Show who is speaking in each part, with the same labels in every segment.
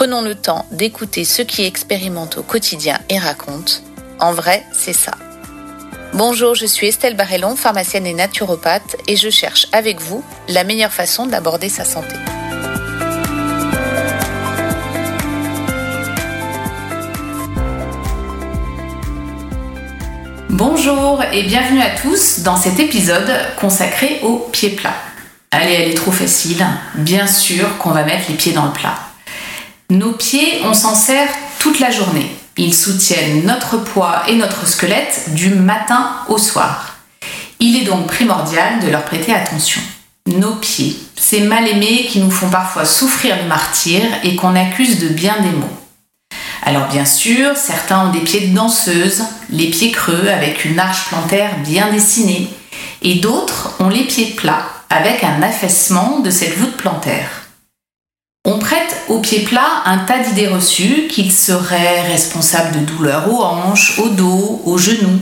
Speaker 1: Prenons le temps d'écouter ceux qui expérimentent au quotidien et racontent. En vrai, c'est ça. Bonjour, je suis Estelle Barrellon, pharmacienne et naturopathe, et je cherche avec vous la meilleure façon d'aborder sa santé. Bonjour et bienvenue à tous dans cet épisode consacré aux pieds plats. Allez, elle est trop facile. Bien sûr qu'on va mettre les pieds dans le plat. Nos pieds, on s'en sert toute la journée. Ils soutiennent notre poids et notre squelette du matin au soir. Il est donc primordial de leur prêter attention. Nos pieds, ces mal-aimés qui nous font parfois souffrir le martyr et qu'on accuse de bien des maux. Alors bien sûr, certains ont des pieds de danseuse, les pieds creux avec une arche plantaire bien dessinée, et d'autres ont les pieds plats avec un affaissement de cette voûte plantaire. On prête aux pieds plats un tas d'idées reçues qu'ils seraient responsables de douleurs aux hanches, au dos, aux genoux.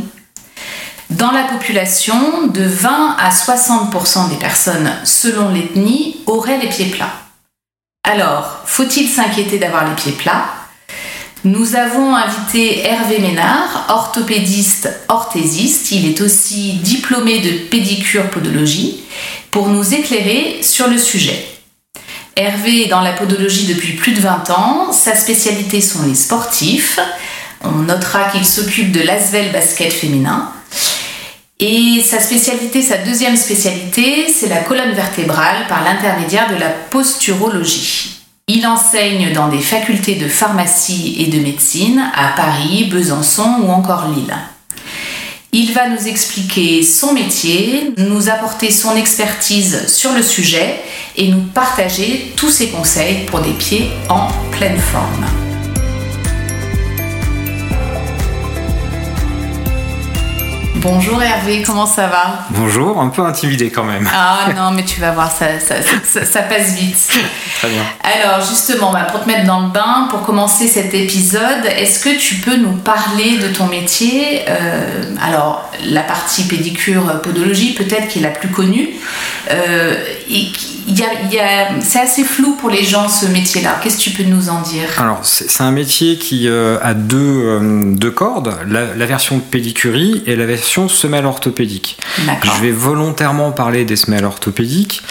Speaker 1: Dans la population, de 20 à 60% des personnes, selon l'ethnie, auraient les pieds plats. Alors, faut-il s'inquiéter d'avoir les pieds plats? Nous avons invité Hervé Ménard, orthopédiste orthésiste. Il est aussi diplômé de pédicure podologie pour nous éclairer sur le sujet. Hervé est dans la podologie depuis plus de 20 ans. Sa spécialité sont les sportifs. On notera qu'il s'occupe de l'asvel basket féminin. Et sa spécialité, sa deuxième spécialité, c'est la colonne vertébrale par l'intermédiaire de la posturologie. Il enseigne dans des facultés de pharmacie et de médecine à Paris, Besançon ou encore Lille. Il va nous expliquer son métier, nous apporter son expertise sur le sujet et nous partager tous ses conseils pour des pieds en pleine forme. Bonjour Hervé, comment ça va?
Speaker 2: Bonjour, un peu intimidé quand même.
Speaker 1: Ah non, mais tu vas voir, ça, ça, ça, ça passe vite.
Speaker 2: Très bien.
Speaker 1: Alors justement, bah, pour te mettre dans le bain, pour commencer cet épisode, est-ce que tu peux nous parler de ton métier? Euh, Alors, la partie pédicure podologie, peut-être qui est la plus connue. Euh, et y a- il y a- c'est assez flou pour les gens ce métier-là. Qu'est-ce que tu peux nous en dire?
Speaker 3: Alors, c'est un métier qui euh, a deux, deux cordes, la, la version pédicurie et la version semelle orthopédique. Je vais volontairement parler des semelles orthopédiques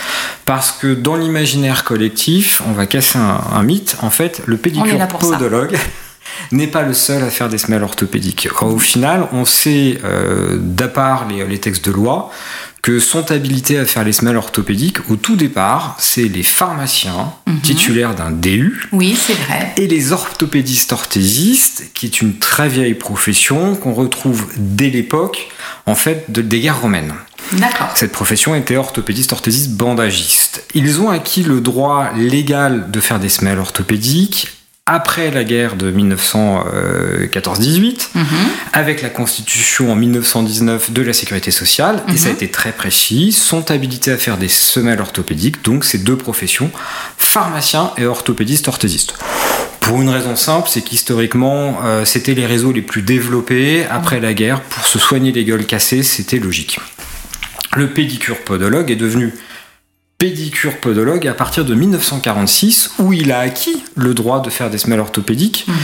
Speaker 3: parce que dans l'imaginaire collectif, on va casser un, un mythe. En fait, le pédicure podologue n'est pas le seul à faire des semelles orthopédiques. Au final, on sait, euh, d'à part les, les textes de loi, que sont habilités à faire les semelles orthopédiques, au tout départ, c'est les pharmaciens
Speaker 1: Mhm.
Speaker 3: titulaires d'un DU,
Speaker 1: Oui, c'est vrai.
Speaker 3: et les orthopédistes orthésistes, qui est une très vieille profession qu'on retrouve dès l'époque en fait de- des guerres romaines.
Speaker 1: D'accord.
Speaker 3: Cette profession était orthopédiste, orthésiste, bandagiste. Ils ont acquis le droit légal de faire des semelles orthopédiques après la guerre de 1914-18,
Speaker 1: Mhm.
Speaker 3: avec la constitution en 1919 de la sécurité sociale, et ça a été très précis, sont habilités à faire des semelles orthopédiques, donc ces deux professions, pharmacien et orthopédiste orthésiste. Pour une raison simple, c'est qu'historiquement, euh, c'était les réseaux les plus développés après la guerre. Pour se soigner les gueules cassées, c'était logique. Le pédicure podologue est devenu pédicure podologue à partir de 1946, où il a acquis le droit de faire des semelles orthopédiques,
Speaker 1: Mhm.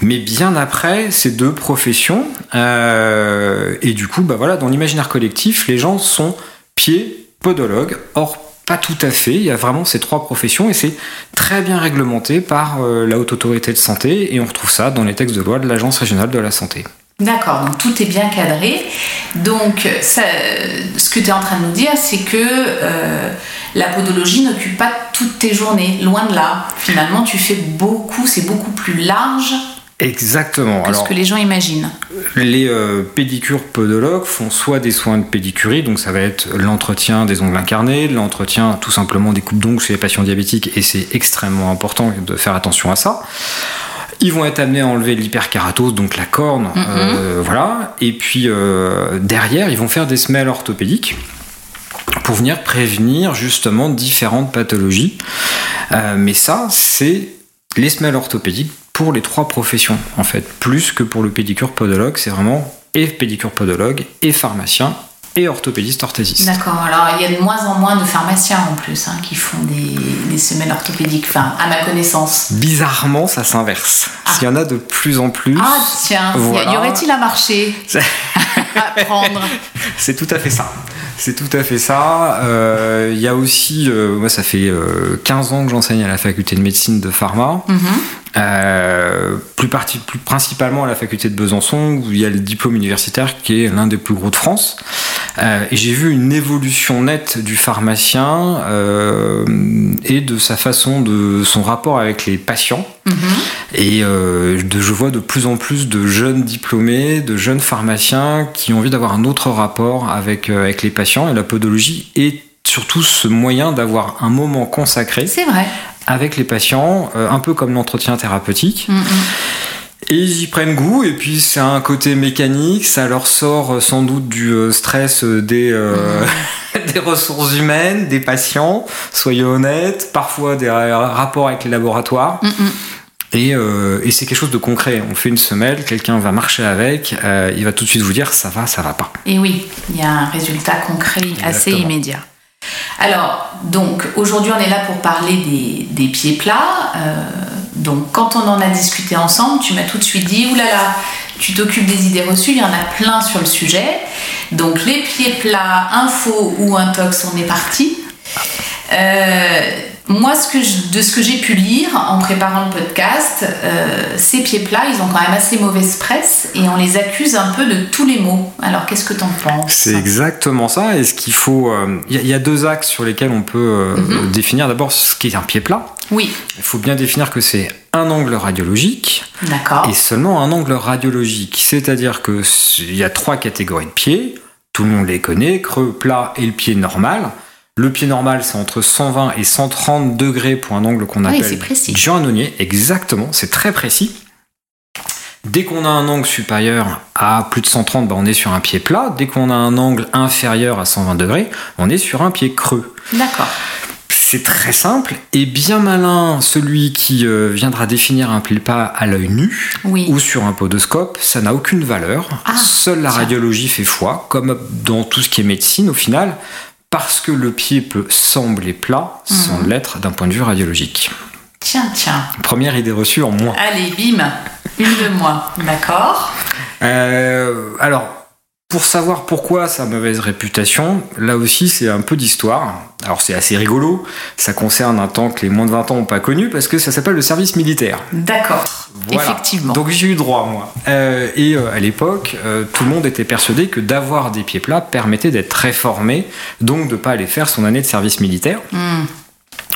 Speaker 3: mais bien après ces deux professions. euh, et du coup, bah voilà, dans l'imaginaire collectif, les gens sont pieds podologues. Or, pas tout à fait. Il y a vraiment ces trois professions et c'est très bien réglementé par euh, la haute autorité de santé et on retrouve ça dans les textes de loi de l'Agence régionale de la santé.
Speaker 1: D'accord, donc tout est bien cadré. Donc, ça- ce que tu es en train de nous dire, c'est que euh, la podologie n'occupe pas toutes tes journées, loin de là. Finalement, tu fais beaucoup, c'est beaucoup plus large
Speaker 3: Exactement.
Speaker 1: que
Speaker 3: Alors,
Speaker 1: ce que les gens imaginent.
Speaker 3: Les euh, pédicures podologues font soit des soins de pédicurie, donc ça va être l'entretien des ongles incarnés, l'entretien tout simplement des coupes d'ongles chez les patients diabétiques, et c'est extrêmement important de faire attention à ça. Ils vont être amenés à enlever l'hyperkératose, donc la corne, euh, voilà. Et puis euh, derrière, ils vont faire des semelles orthopédiques pour venir prévenir justement différentes pathologies. Euh, mais ça, c'est les semelles orthopédiques pour les trois professions, en fait, plus que pour le pédicure podologue. C'est vraiment et pédicure podologue, et pharmacien, et orthopédiste orthésiste.
Speaker 1: D'accord, alors il y a de moins en moins de pharmaciens en plus hein, qui font des, des, semelles orthopédiques, enfin à ma connaissance.
Speaker 3: Bizarrement, ça s'inverse. Ah. Il y en a de plus en plus.
Speaker 1: Ah tiens, voilà. y aurait-il un marché à prendre?
Speaker 3: C'est tout à fait ça. C'est tout à fait ça. Il euh, y a aussi, euh, moi ça fait euh, 15 ans que j'enseigne à la faculté de médecine de pharma. -hmm. Plus, parti, plus principalement à la faculté de Besançon, où il y a le diplôme universitaire qui est l'un des plus gros de France. Euh, et j'ai vu une évolution nette du pharmacien euh, et de sa façon de son rapport avec les patients. Mm -hmm. Et euh, de, je vois de plus en plus de jeunes diplômés, de jeunes pharmaciens qui ont envie d'avoir un autre rapport avec, euh, avec les patients. Et la podologie est surtout ce moyen d'avoir un moment consacré.
Speaker 1: C'est vrai.
Speaker 3: Avec les patients, euh, un peu comme l'entretien thérapeutique. Mm -hmm. Et ils y prennent goût, et puis c'est un côté mécanique, ça leur sort sans doute du stress des, euh, mmh. des ressources humaines, des patients, soyez honnêtes, parfois des rapports avec les laboratoires. Mmh. Et, euh, et c'est quelque chose de concret. On fait une semelle, quelqu'un va marcher avec, euh, il va tout de suite vous dire ça va, ça va pas.
Speaker 1: Et oui, il y a un résultat concret Exactement. assez immédiat. Alors, donc, aujourd'hui, on est là pour parler des, pieds plats. Euh, donc, quand on en a discuté ensemble, tu m'as tout de suite dit oulala, tu t'occupes des idées reçues, il y en a plein sur le sujet. Donc, les pieds plats, info ou intox, on est parti. Euh, moi, ce que je, de ce que j'ai pu lire en préparant le podcast, euh, ces pieds plats, ils ont quand même assez mauvaise presse et on les accuse un peu de tous les maux. Alors, qu'est-ce que tu en penses?
Speaker 3: C'est exactement ça. Et ce qu'il faut. Il euh, y, y, a deux axes sur lesquels on peut euh, mm -hmm. définir. D'abord, ce qu'est un pied plat.
Speaker 1: Oui.
Speaker 3: Il faut bien définir que c'est un angle radiologique.
Speaker 1: D'accord.
Speaker 3: Et seulement un angle radiologique. C'est-à-dire qu'il y a trois catégories de pieds. Tout le monde les connaît creux, plat et le pied normal. Le pied normal, c'est entre 120 et 130 degrés pour un angle qu'on appelle
Speaker 1: oui,
Speaker 3: Giannonier. Exactement, c'est très précis. Dès qu'on a un angle supérieur à plus de 130, bah on est sur un pied plat. Dès qu'on a un angle inférieur à 120 degrés, on est sur un pied creux.
Speaker 1: D'accord.
Speaker 3: C'est très simple et bien malin celui qui euh, viendra définir un pied plat à l'œil nu
Speaker 1: oui.
Speaker 3: ou sur un podoscope, ça n'a aucune valeur.
Speaker 1: Ah,
Speaker 3: Seule la
Speaker 1: tiens.
Speaker 3: radiologie fait foi, comme dans tout ce qui est médecine au final parce que le pied peut sembler plat sans
Speaker 1: Mhm.
Speaker 3: l'être d'un point de vue radiologique.
Speaker 1: Tiens, tiens.
Speaker 3: Première idée reçue en moins.
Speaker 1: Allez, bim, une de moi. D'accord.
Speaker 3: Euh, alors, pour savoir pourquoi sa mauvaise réputation, là aussi c'est un peu d'histoire. Alors c'est assez rigolo, ça concerne un temps que les moins de 20 ans n'ont pas connu parce que ça s'appelle le service militaire.
Speaker 1: D'accord.
Speaker 3: Voilà.
Speaker 1: Effectivement.
Speaker 3: Donc j'ai eu droit moi. Euh, et euh, à l'époque, euh, tout le monde était persuadé que d'avoir des pieds plats permettait d'être réformé, donc de pas aller faire son année de service militaire.
Speaker 1: Hmm.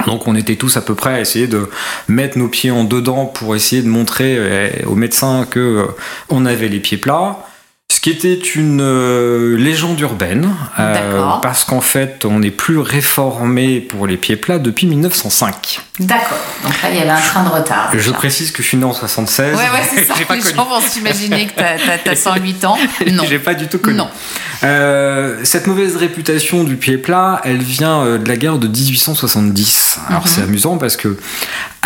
Speaker 3: Donc on était tous à peu près à essayer de mettre nos pieds en dedans pour essayer de montrer aux médecins que on avait les pieds plats. Ce qui était une euh, légende urbaine, euh, parce qu'en fait on n'est plus réformé pour les pieds plats depuis 1905.
Speaker 1: D'accord. Donc là, il y avait un train de retard.
Speaker 3: Je précise que je suis né en 76.
Speaker 1: Ouais, ouais, c'est ça. Les
Speaker 3: connu.
Speaker 1: gens vont s'imaginer que t'as- t'as t'as 108 ans. Non.
Speaker 3: J'ai pas du tout connu.
Speaker 1: Non.
Speaker 3: Euh, cette mauvaise réputation du pied plat, elle vient de la guerre de 1870. Alors
Speaker 1: Mhm.
Speaker 3: c'est amusant parce que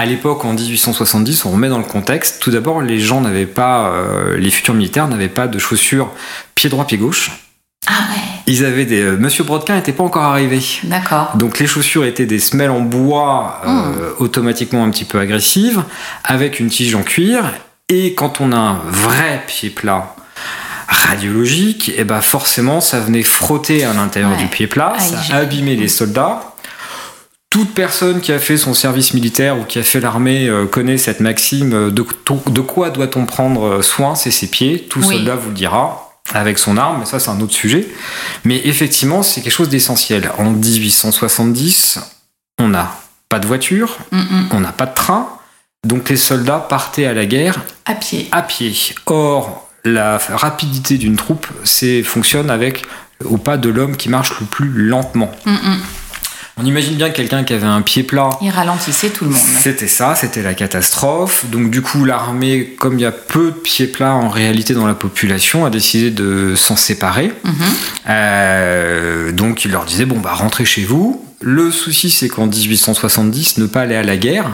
Speaker 3: à l'époque, en 1870, on remet dans le contexte. Tout d'abord, les gens n'avaient pas, euh, les futurs militaires n'avaient pas de chaussures pied droit pied gauche.
Speaker 1: Ah ouais.
Speaker 3: Ils avaient des. euh, Monsieur Brodkin n'était pas encore arrivé.
Speaker 1: D'accord.
Speaker 3: Donc les chaussures étaient des semelles en bois euh,
Speaker 1: Mmh.
Speaker 3: automatiquement un petit peu agressives, avec une tige en cuir. Et quand on a un vrai pied plat radiologique, et ben forcément ça venait frotter à l'intérieur
Speaker 1: Ouais.
Speaker 3: du pied plat,
Speaker 1: Aïe,
Speaker 3: ça abîmait les soldats. Toute personne qui a fait son service militaire ou qui a fait l'armée euh, connaît cette maxime euh, de, de quoi doit-on prendre soin C'est ses pieds. Tout
Speaker 1: Oui.
Speaker 3: soldat vous le dira avec son arme, mais ça c'est un autre sujet. Mais effectivement, c'est quelque chose d'essentiel. En 1870, on n'a pas de voiture,
Speaker 1: Mm, mm.
Speaker 3: on n'a pas de train, donc les soldats partaient à la guerre
Speaker 1: À pied.
Speaker 3: à pied. Or, la rapidité d'une troupe c'est, fonctionne avec au pas de l'homme qui marche le plus lentement.
Speaker 1: Mm.
Speaker 3: On imagine bien quelqu'un qui avait un pied plat.
Speaker 1: Il ralentissait tout le monde.
Speaker 3: C'était ça, c'était la catastrophe. Donc du coup, l'armée, comme il y a peu de pieds plats en réalité dans la population, a décidé de s'en séparer.
Speaker 1: Mhm.
Speaker 3: Euh, donc il leur disait bon bah rentrez chez vous. Le souci c'est qu'en 1870, ne pas aller à la guerre,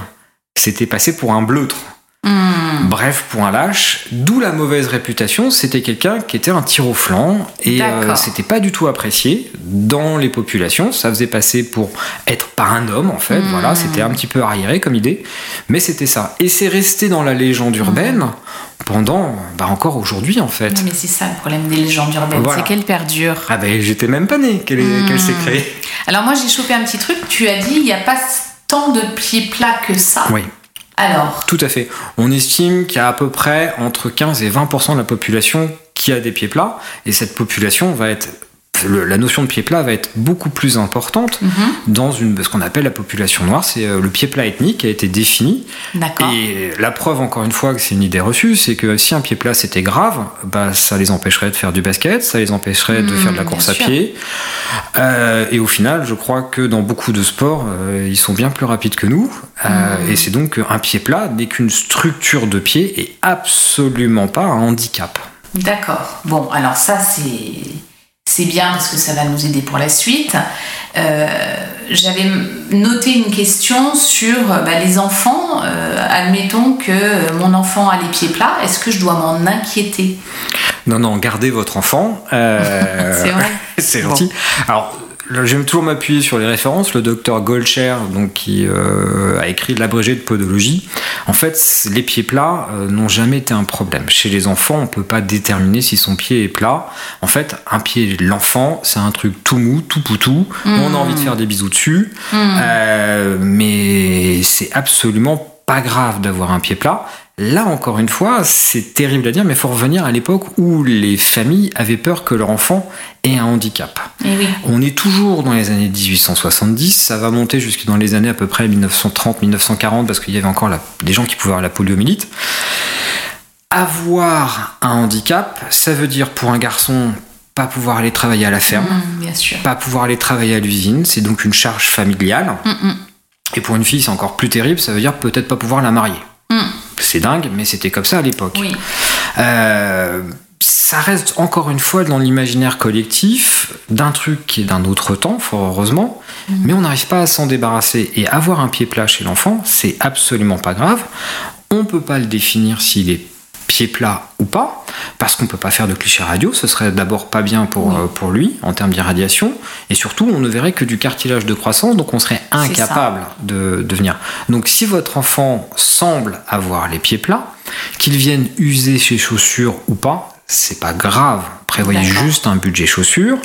Speaker 3: c'était passé pour un bleutre.
Speaker 1: Hmm.
Speaker 3: Bref, un lâche, d'où la mauvaise réputation, c'était quelqu'un qui était un tir au flanc et euh, c'était pas du tout apprécié dans les populations. Ça faisait passer pour être pas un homme en fait, voilà, c'était un petit peu arriéré comme idée, mais c'était ça. Et c'est resté dans la légende urbaine pendant, bah encore aujourd'hui en fait.
Speaker 1: Mais c'est ça le problème des légendes urbaines,
Speaker 3: Voilà.
Speaker 1: c'est qu'elles perdurent.
Speaker 3: Ah ben j'étais même pas né qu'elle qu'elle s'est créée.
Speaker 1: Alors moi j'ai chopé un petit truc, tu as dit il n'y a pas tant de pieds plats que ça.
Speaker 3: Oui.
Speaker 1: Alors,
Speaker 3: Tout à fait. On estime qu'il y a à peu près entre 15 et 20% de la population qui a des pieds plats, et cette population va être le- la notion de pied plat va être beaucoup plus importante
Speaker 1: Mhm.
Speaker 3: dans une, ce qu'on appelle la population noire. C'est euh, le pied plat ethnique qui a été défini. Et la preuve, encore une fois, que c'est une idée reçue, c'est que si un pied plat c'était grave, bah, ça les empêcherait de faire du basket, ça les empêcherait de
Speaker 1: Mmh,
Speaker 3: faire de la course à
Speaker 1: sûr.
Speaker 3: pied. Euh, et au final, je crois que dans beaucoup de sports, euh, ils sont bien plus rapides que nous. Euh,
Speaker 1: Mmh.
Speaker 3: Et c'est donc un pied plat n'est qu'une structure de pied et absolument pas un handicap.
Speaker 1: D'accord. Bon, alors ça, c'est, c'est bien parce que ça va nous aider pour la suite. Euh, j'avais noté une question sur bah, les enfants. Euh, admettons que mon enfant a les pieds plats. Est-ce que je dois m'en inquiéter?
Speaker 3: Non, non, gardez votre enfant. Euh,
Speaker 1: C'est vrai
Speaker 3: C'est gentil. Alors, j'aime toujours m'appuyer sur les références. Le docteur Golcher, donc, qui euh, a écrit l'abrégé de podologie. En fait, les pieds plats euh, n'ont jamais été un problème. Chez les enfants, on peut pas déterminer si son pied est plat. En fait, un pied de l'enfant, c'est un truc tout mou, tout poutou. On a envie de faire des bisous dessus. Euh, mais c'est absolument pas grave d'avoir un pied plat. Là, encore une fois, c'est terrible à dire, mais il faut revenir à l'époque où les familles avaient peur que leur enfant ait un handicap.
Speaker 1: Eh oui.
Speaker 3: On est toujours dans les années 1870, ça va monter jusque dans les années à peu près 1930-1940, parce qu'il y avait encore la- des gens qui pouvaient avoir la poliomyélite. Avoir un handicap, ça veut dire pour un garçon pas pouvoir aller travailler à la ferme,
Speaker 1: Mm, bien sûr.
Speaker 3: pas pouvoir aller travailler à l'usine, c'est donc une charge familiale.
Speaker 1: Mm, mm.
Speaker 3: Et pour une fille, c'est encore plus terrible, ça veut dire peut-être pas pouvoir la marier. C'est dingue, mais c'était comme ça à l'époque.
Speaker 1: Oui.
Speaker 3: Euh, ça reste encore une fois dans l'imaginaire collectif d'un truc qui est d'un autre temps, fort heureusement, mais on n'arrive pas à s'en débarrasser. Et avoir un pied plat chez l'enfant, c'est absolument pas grave. On peut pas le définir s'il est pied plat ou pas, parce qu'on peut pas faire de cliché radio, ce serait d'abord pas bien pour,
Speaker 1: Oui.
Speaker 3: euh, pour lui en termes d'irradiation, et surtout on ne verrait que du cartilage de croissance, donc on serait incapable de, de venir. Donc si votre enfant semble avoir les pieds plats, qu'il vienne user ses chaussures ou pas, c'est pas grave. Prévoyez juste un budget chaussures.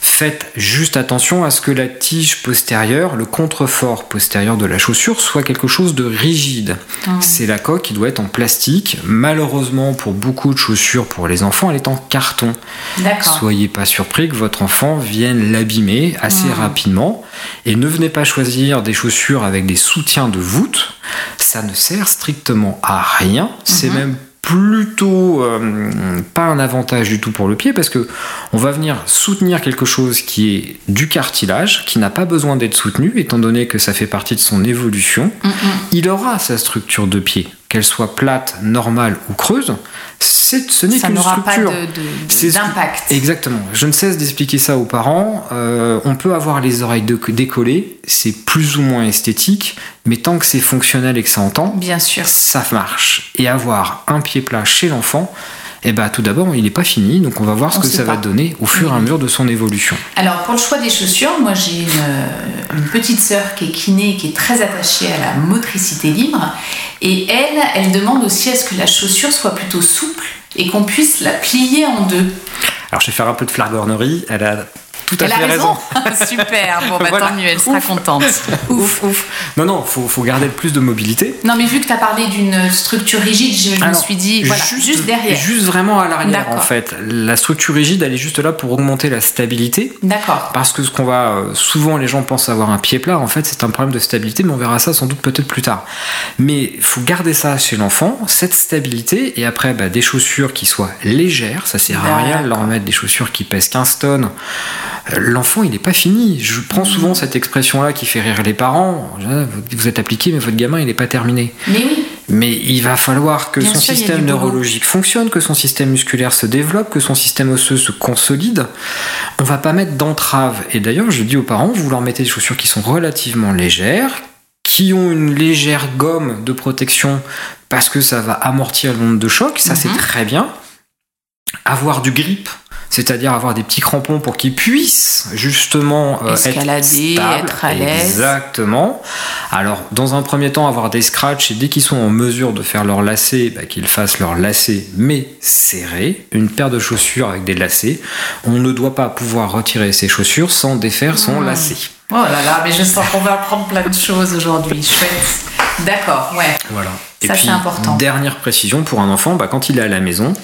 Speaker 3: Faites juste attention à ce que la tige postérieure, le contrefort postérieur de la chaussure, soit quelque chose de rigide.
Speaker 1: Mm.
Speaker 3: C'est la coque qui doit être en plastique. Malheureusement, pour beaucoup de chaussures pour les enfants, elle est en carton.
Speaker 1: D'accord.
Speaker 3: Soyez pas surpris que votre enfant vienne l'abîmer assez
Speaker 1: Mm.
Speaker 3: rapidement. Et ne venez pas choisir des chaussures avec des soutiens de voûte. Ça ne sert strictement à rien. C'est
Speaker 1: Mhm.
Speaker 3: même plutôt euh, pas un avantage du tout pour le pied parce que on va venir soutenir quelque chose qui est du cartilage, qui n'a pas besoin d'être soutenu étant donné que ça fait partie de son évolution.
Speaker 1: Mm, mm.
Speaker 3: Il aura sa structure de pied, qu'elle soit plate, normale ou creuse. Ce n'est
Speaker 1: Ça
Speaker 3: qu'une
Speaker 1: pas
Speaker 3: structure. que-
Speaker 1: d'impact.
Speaker 3: Exactement. Je ne cesse d'expliquer ça aux parents. Euh, on peut avoir les oreilles de- décollées, c'est plus ou moins esthétique, mais tant que c'est fonctionnel et que ça entend,
Speaker 1: Bien sûr.
Speaker 3: ça marche. Et avoir un pied plat chez l'enfant, eh ben, tout d'abord, il n'est pas fini, donc on va voir ce
Speaker 1: On
Speaker 3: que ça va donner au fur et à
Speaker 1: Oui.
Speaker 3: mesure de son évolution.
Speaker 1: Alors pour le choix des chaussures, moi j'ai une, une petite sœur qui est kiné, qui est très attachée à la motricité libre, et elle, elle demande aussi à ce que la chaussure soit plutôt souple et qu'on puisse la plier en deux.
Speaker 3: Alors, je vais faire un peu de flagornerie. Elle a tout à
Speaker 1: elle a raison.
Speaker 3: raison.
Speaker 1: Super. Bon bah
Speaker 3: Voilà.
Speaker 1: tant mieux, elle sera
Speaker 3: Ouf.
Speaker 1: contente. Ouf.
Speaker 3: Ouf. Non, non, faut, faut garder le plus de mobilité.
Speaker 1: Non mais vu que tu as parlé d'une structure rigide, je, me suis dit voilà, juste, derrière.
Speaker 3: Juste vraiment à l'arrière, en fait. La structure rigide, elle est juste là pour augmenter la stabilité.
Speaker 1: D'accord.
Speaker 3: Parce que ce qu'on va euh, souvent les gens pensent avoir un pied plat, en fait c'est un problème de stabilité, mais on verra ça sans doute peut-être plus tard. Mais il faut garder ça chez l'enfant, cette stabilité, et après bah, des chaussures qui soient légères, ça sert à rien de leur mettre des chaussures qui pèsent 15 tonnes. L'enfant il n'est pas fini. Je prends souvent cette expression-là qui fait rire les parents. Vous êtes appliqué, mais votre gamin il n'est pas terminé.
Speaker 1: Mais oui.
Speaker 3: Mais il va falloir que
Speaker 1: Bien
Speaker 3: son
Speaker 1: sûr,
Speaker 3: système neurologique fonctionne, que son système musculaire se développe, que son système osseux se consolide. On va pas mettre d'entrave. Et d'ailleurs, je dis aux parents, vous leur mettez des chaussures qui sont relativement légères, qui ont une légère gomme de protection parce que ça va amortir l'onde de choc. Ça, c'est
Speaker 1: Mhm.
Speaker 3: très bien. Avoir du grip. C'est-à-dire avoir des petits crampons pour qu'ils puissent justement euh,
Speaker 1: Escalader,
Speaker 3: être,
Speaker 1: être à l'aise.
Speaker 3: Exactement. Alors, dans un premier temps, avoir des scratchs et dès qu'ils sont en mesure de faire leur lacet, bah, qu'ils fassent leur lacet mais serré. Une paire de chaussures avec des lacets. On ne doit pas pouvoir retirer ses chaussures sans défaire son
Speaker 1: Mmh.
Speaker 3: lacet.
Speaker 1: Oh là là, mais je sens qu'on va apprendre plein de choses aujourd'hui. Chouette. D'accord, ouais.
Speaker 3: Voilà.
Speaker 1: Ça, important.
Speaker 3: dernière précision pour un enfant, bah, quand il est à la maison,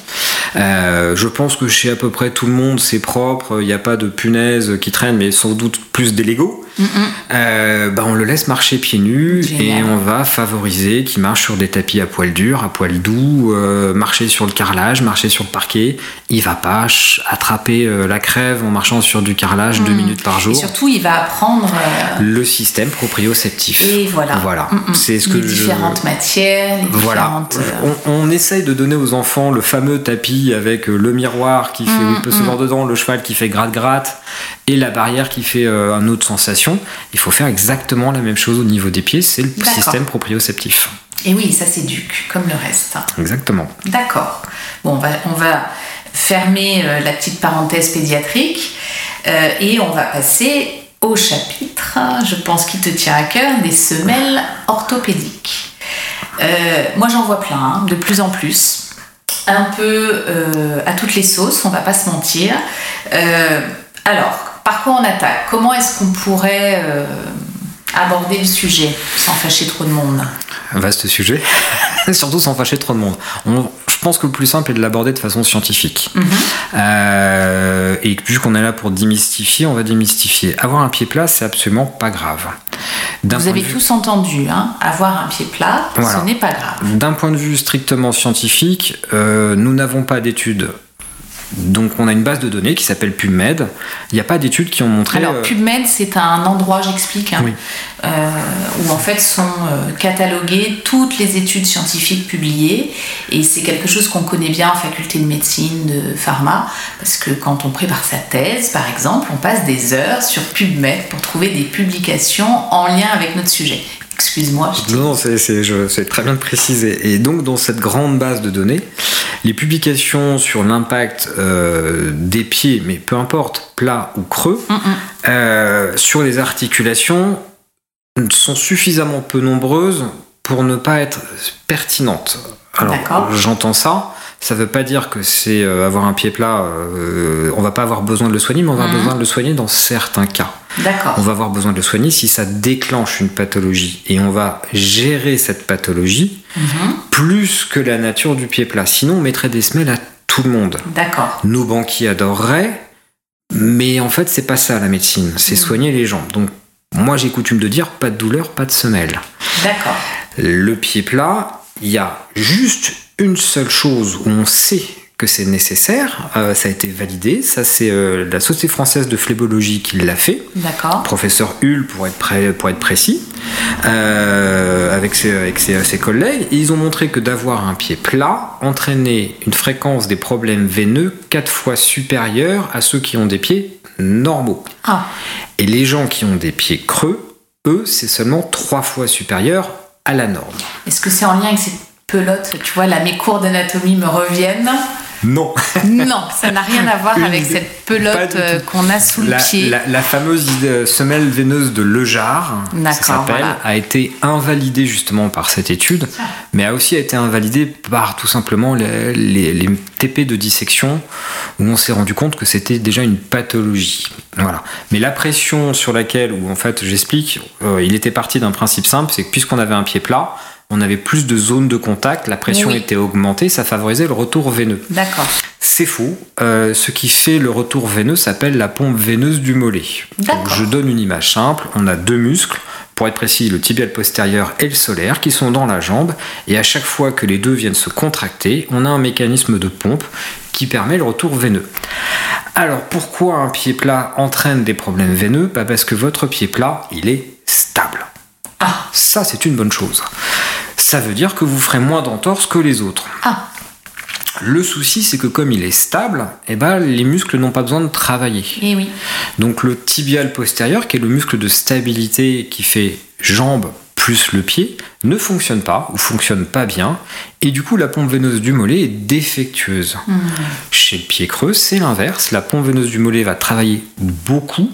Speaker 3: euh, je pense que chez à peu près tout le monde c'est propre, il n'y a pas de punaises qui traînent, mais sans doute plus des Legos.
Speaker 1: Mm,
Speaker 3: bah, on le laisse marcher pieds nus
Speaker 1: Génial.
Speaker 3: et on va favoriser qu'il marche sur des tapis à poil dur, à poil doux, euh, marcher sur le carrelage, marcher sur le parquet. Il va pas attraper euh, la crève en marchant sur du carrelage deux minutes par
Speaker 1: Mm. Et
Speaker 3: jour.
Speaker 1: surtout, il va apprendre. euh,
Speaker 3: Le système proprioceptif.
Speaker 1: et voilà.
Speaker 3: Voilà.
Speaker 1: Mm, mm.
Speaker 3: C'est ce
Speaker 1: les
Speaker 3: que je-
Speaker 1: différentes matières, les
Speaker 3: Voilà.
Speaker 1: différentes.
Speaker 3: On, on essaye de donner aux enfants le fameux tapis avec le miroir qui fait où il peut se voir dedans, le cheval qui fait gratte-gratte et la barrière qui fait euh, une autre sensation. Il faut faire exactement la même chose au niveau des pieds, c'est le système proprioceptif.
Speaker 1: Et oui, ça s'éduque, comme le reste.
Speaker 3: Exactement.
Speaker 1: D'accord. Bon, on va, on va fermer euh, la petite parenthèse pédiatrique euh, et on va passer au chapitre, je pense qu'il te tient à cœur, des semelles orthopédiques. Euh, moi, j'en vois plein, hein, de plus en plus. Un peu euh, à toutes les sauces, on va pas se mentir. Euh, alors, par quoi on attaque Comment est-ce qu'on pourrait euh, aborder le sujet sans fâcher trop de monde
Speaker 3: vaste sujet. Surtout sans fâcher trop de monde. On- je pense que le plus simple est de l'aborder de façon scientifique.
Speaker 1: Mhm.
Speaker 3: Euh, et puisqu'on est là pour démystifier, on va démystifier. Avoir un pied plat, c'est absolument pas grave.
Speaker 1: Vous avez
Speaker 3: vue-
Speaker 1: tous entendu, hein, avoir un pied plat,
Speaker 3: Voilà.
Speaker 1: ce n'est pas grave.
Speaker 3: D'un point de vue strictement scientifique, euh, nous n'avons pas d'études. Donc on a une base de données qui s'appelle PubMed. Il n'y a pas d'études qui ont montré...
Speaker 1: Alors,
Speaker 3: euh,
Speaker 1: PubMed, c'est un endroit, j'explique, hein,
Speaker 3: Oui.
Speaker 1: euh, où en fait sont euh, cataloguées toutes les études scientifiques publiées. Et c'est quelque chose qu'on connaît bien en faculté de médecine, de pharma, parce que quand on prépare sa thèse, par exemple, on passe des heures sur PubMed pour trouver des publications en lien avec notre sujet. Excuse-moi,
Speaker 3: Non, non, c'est très bien de préciser. Et donc, dans cette grande base de données, les publications sur l'impact euh, des pieds, mais peu importe, plats ou creux,
Speaker 1: Mm, mm.
Speaker 3: euh, sur les articulations sont suffisamment peu nombreuses pour ne pas être pertinentes. Alors,
Speaker 1: D'accord.
Speaker 3: j'entends ça. Ça veut pas dire que c'est euh, avoir un pied plat, euh, on va pas avoir besoin de le soigner, mais on va avoir
Speaker 1: Mhm.
Speaker 3: besoin de le soigner dans certains cas.
Speaker 1: D'accord.
Speaker 3: On va avoir besoin de le soigner si ça déclenche une pathologie. Et on va gérer cette pathologie
Speaker 1: Mhm.
Speaker 3: plus que la nature du pied plat. Sinon, on mettrait des semelles à tout le monde.
Speaker 1: D'accord.
Speaker 3: Nos banquiers adoreraient, mais en fait, c'est pas ça la médecine. C'est
Speaker 1: Mhm.
Speaker 3: soigner les jambes. Donc, moi, j'ai coutume de dire pas de douleur, pas de semelle.
Speaker 1: D'accord.
Speaker 3: Le pied plat, il y a juste une seule chose où on sait que c'est nécessaire. Euh, ça a été validé. Ça, c'est euh, la Société française de phlébologie qui l'a fait
Speaker 1: D'accord.
Speaker 3: professeur Hull pour être, pour être précis, euh, avec, ses, avec ses- ses collègues. Ils ont montré que d'avoir un pied plat entraînait une fréquence des problèmes veineux quatre fois supérieure à ceux qui ont des pieds normaux.
Speaker 1: Ah,
Speaker 3: Et les gens qui ont des pieds creux, eux, c'est seulement trois fois supérieur à la norme.
Speaker 1: est-ce que c'est en lien avec cette pelote Tu vois, là, mes cours d'anatomie me reviennent.
Speaker 3: Non
Speaker 1: Non, ça n'a rien à voir
Speaker 3: Une
Speaker 1: avec
Speaker 3: idée.
Speaker 1: cette pelote euh, qu'on a sous
Speaker 3: la,
Speaker 1: le pied.
Speaker 3: la- la fameuse idée- semelle veineuse de Lejar, ça s'appelle,
Speaker 1: voilà.
Speaker 3: a été invalidée justement par cette étude, mais a aussi été invalidée par tout simplement les, les- les TP de dissection où on s'est rendu compte que c'était déjà une pathologie. Voilà. Mais la pression sur laquelle, où en fait j'explique, euh, il était parti d'un principe simple, c'est que puisqu'on avait un pied plat, on avait plus de zones de contact, la pression
Speaker 1: Oui.
Speaker 3: était augmentée, ça favorisait le retour veineux.
Speaker 1: D'accord.
Speaker 3: C'est faux. Euh, ce qui fait le retour veineux s'appelle la pompe veineuse du mollet.
Speaker 1: D'accord.
Speaker 3: Donc, je donne une image simple. On a deux muscles, pour être précis, le tibial postérieur et le solaire, qui sont dans la jambe. Et à chaque fois que les deux viennent se contracter, on a un mécanisme de pompe qui permet le retour veineux. Alors pourquoi un pied plat entraîne des problèmes veineux? Pas Parce que votre pied plat, il est stable.
Speaker 1: Ah,
Speaker 3: Ça, c'est une bonne chose. Ça veut dire que vous ferez moins d'entorses que les autres.
Speaker 1: ah,
Speaker 3: Le souci, c'est que comme il est stable, eh ben, les muscles n'ont pas besoin de travailler.
Speaker 1: et oui.
Speaker 3: Donc le tibial postérieur, qui est le muscle de stabilité qui fait jambe plus le pied, ne fonctionne pas ou fonctionne pas bien, et du coup la pompe veineuse du mollet est défectueuse. Chez le pied creux, c'est l'inverse, la pompe veineuse du mollet va travailler beaucoup,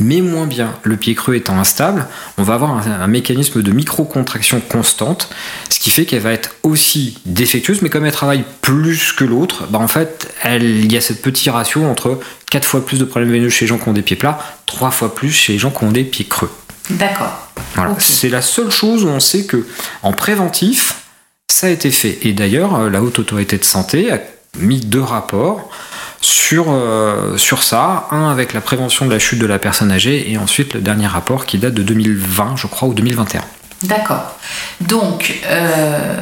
Speaker 3: mais moins bien. Le pied creux étant instable, on va avoir un, un mécanisme de microcontraction constante, ce qui fait qu'elle va être aussi défectueuse, mais comme elle travaille plus que l'autre, bah en fait, elle- il y a ce petit ratio entre 4 fois plus de problèmes veineux chez les gens qui ont des pieds plats, 3 fois plus chez les gens qui ont des pieds creux.
Speaker 1: D'accord.
Speaker 3: Voilà. C'est la seule chose où on sait que en préventif, ça a été fait. Et d'ailleurs, euh, la Haute Autorité de Santé a mis deux rapports sur, euh, sur ça. Un avec la prévention de la chute de la personne âgée et ensuite le dernier rapport qui date de 2020, je crois, ou 2021.
Speaker 1: D'accord. Donc, euh,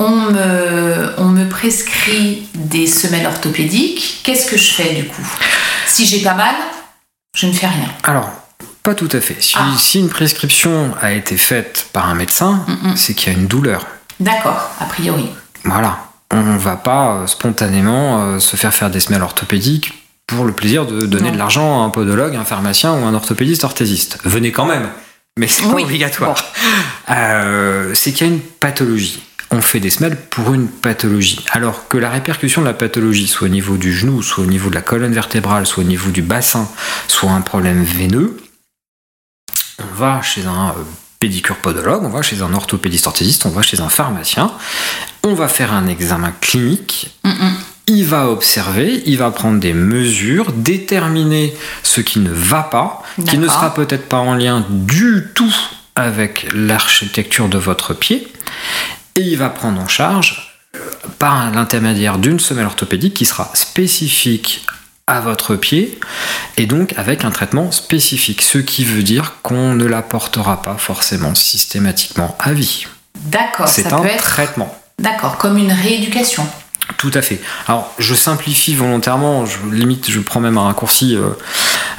Speaker 1: on, me, on me prescrit des semelles orthopédiques. Qu'est-ce que je fais du coup? Si j'ai pas mal, je ne fais rien.
Speaker 3: Alors, pas tout à fait. Si,
Speaker 1: Ah.
Speaker 3: si une prescription a été faite par un médecin,
Speaker 1: Mm-mm.
Speaker 3: c'est qu'il y a une douleur.
Speaker 1: D'accord, a priori.
Speaker 3: Voilà. On ne va pas euh, spontanément euh, se faire faire des semelles orthopédiques pour le plaisir de donner
Speaker 1: Non.
Speaker 3: de l'argent à un podologue, un pharmacien ou un orthopédiste orthésiste. Venez quand même, mais c'est pas
Speaker 1: Oui.
Speaker 3: obligatoire. Euh, c'est qu'il y a une pathologie. On fait des semelles pour une pathologie. Alors que la répercussion de la pathologie, soit au niveau du genou, soit au niveau de la colonne vertébrale, soit au niveau du bassin, soit un problème veineux, on va chez un pédicure podologue, on va chez un orthopédiste orthésiste, on va chez un pharmacien, on va faire un examen clinique, il va observer, il va prendre des mesures, déterminer ce qui ne va pas, qui ne sera peut-être pas en lien du tout avec l'architecture de votre pied, et il va prendre en charge euh, par l'intermédiaire d'une semelle orthopédique qui sera spécifique à votre pied et donc avec un traitement spécifique, ce qui veut dire qu'on ne la portera pas forcément systématiquement à vie.
Speaker 1: D'accord,
Speaker 3: C'est un
Speaker 1: peut être.
Speaker 3: traitement.
Speaker 1: D'accord, comme une rééducation.
Speaker 3: Tout à fait. Alors, je simplifie volontairement, je, limite, je prends même un raccourci euh,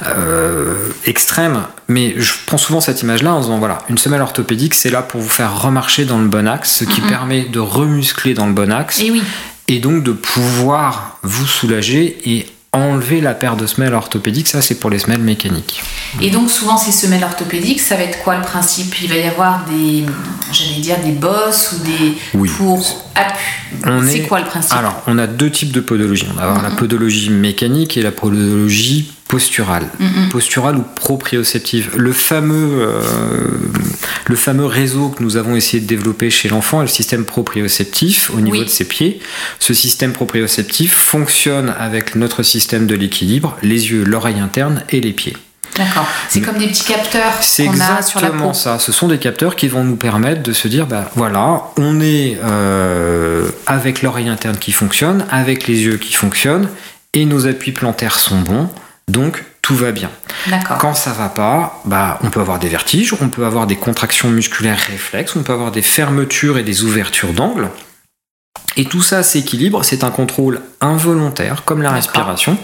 Speaker 3: euh, extrême, mais je prends souvent cette image-là en disant voilà, une semelle orthopédique, c'est là pour vous faire remarcher dans le bon axe, ce qui permet de remuscler dans le bon axe
Speaker 1: Et oui,
Speaker 3: et donc de pouvoir vous soulager et enlever la paire de semelles orthopédiques. Ça, c'est pour les semelles mécaniques.
Speaker 1: Et donc souvent ces semelles orthopédiques, ça va être quoi le principe? Il va y avoir des, j'allais dire des bosses ou des
Speaker 3: Oui.
Speaker 1: pour C'est
Speaker 3: est-
Speaker 1: quoi le principe?
Speaker 3: Alors, on a deux types de podologie. On va avoir la
Speaker 1: Mhm.
Speaker 3: podologie mécanique et la podologie posturale.
Speaker 1: Mhm.
Speaker 3: Posturale ou proprioceptive. Le fameux, euh, le fameux réseau que nous avons essayé de développer chez l'enfant est le système proprioceptif au niveau
Speaker 1: Oui.
Speaker 3: de ses pieds. Ce système proprioceptif fonctionne avec notre système de l'équilibre, les yeux, l'oreille interne et les pieds.
Speaker 1: D'accord. C'est comme des petits capteurs
Speaker 3: C'est
Speaker 1: qu'on a sur la
Speaker 3: exactement ça. Ce sont des capteurs qui vont nous permettre de se dire, bah voilà, on est euh, avec l'oreille interne qui fonctionne, avec les yeux qui fonctionnent, et nos appuis plantaires sont bons, donc tout va bien. Quand ça va pas, bah on peut avoir des vertiges, on peut avoir des contractions musculaires réflexes, on peut avoir des fermetures et des ouvertures d'angle. Et tout ça s'équilibre, c'est un contrôle involontaire, comme la respiration.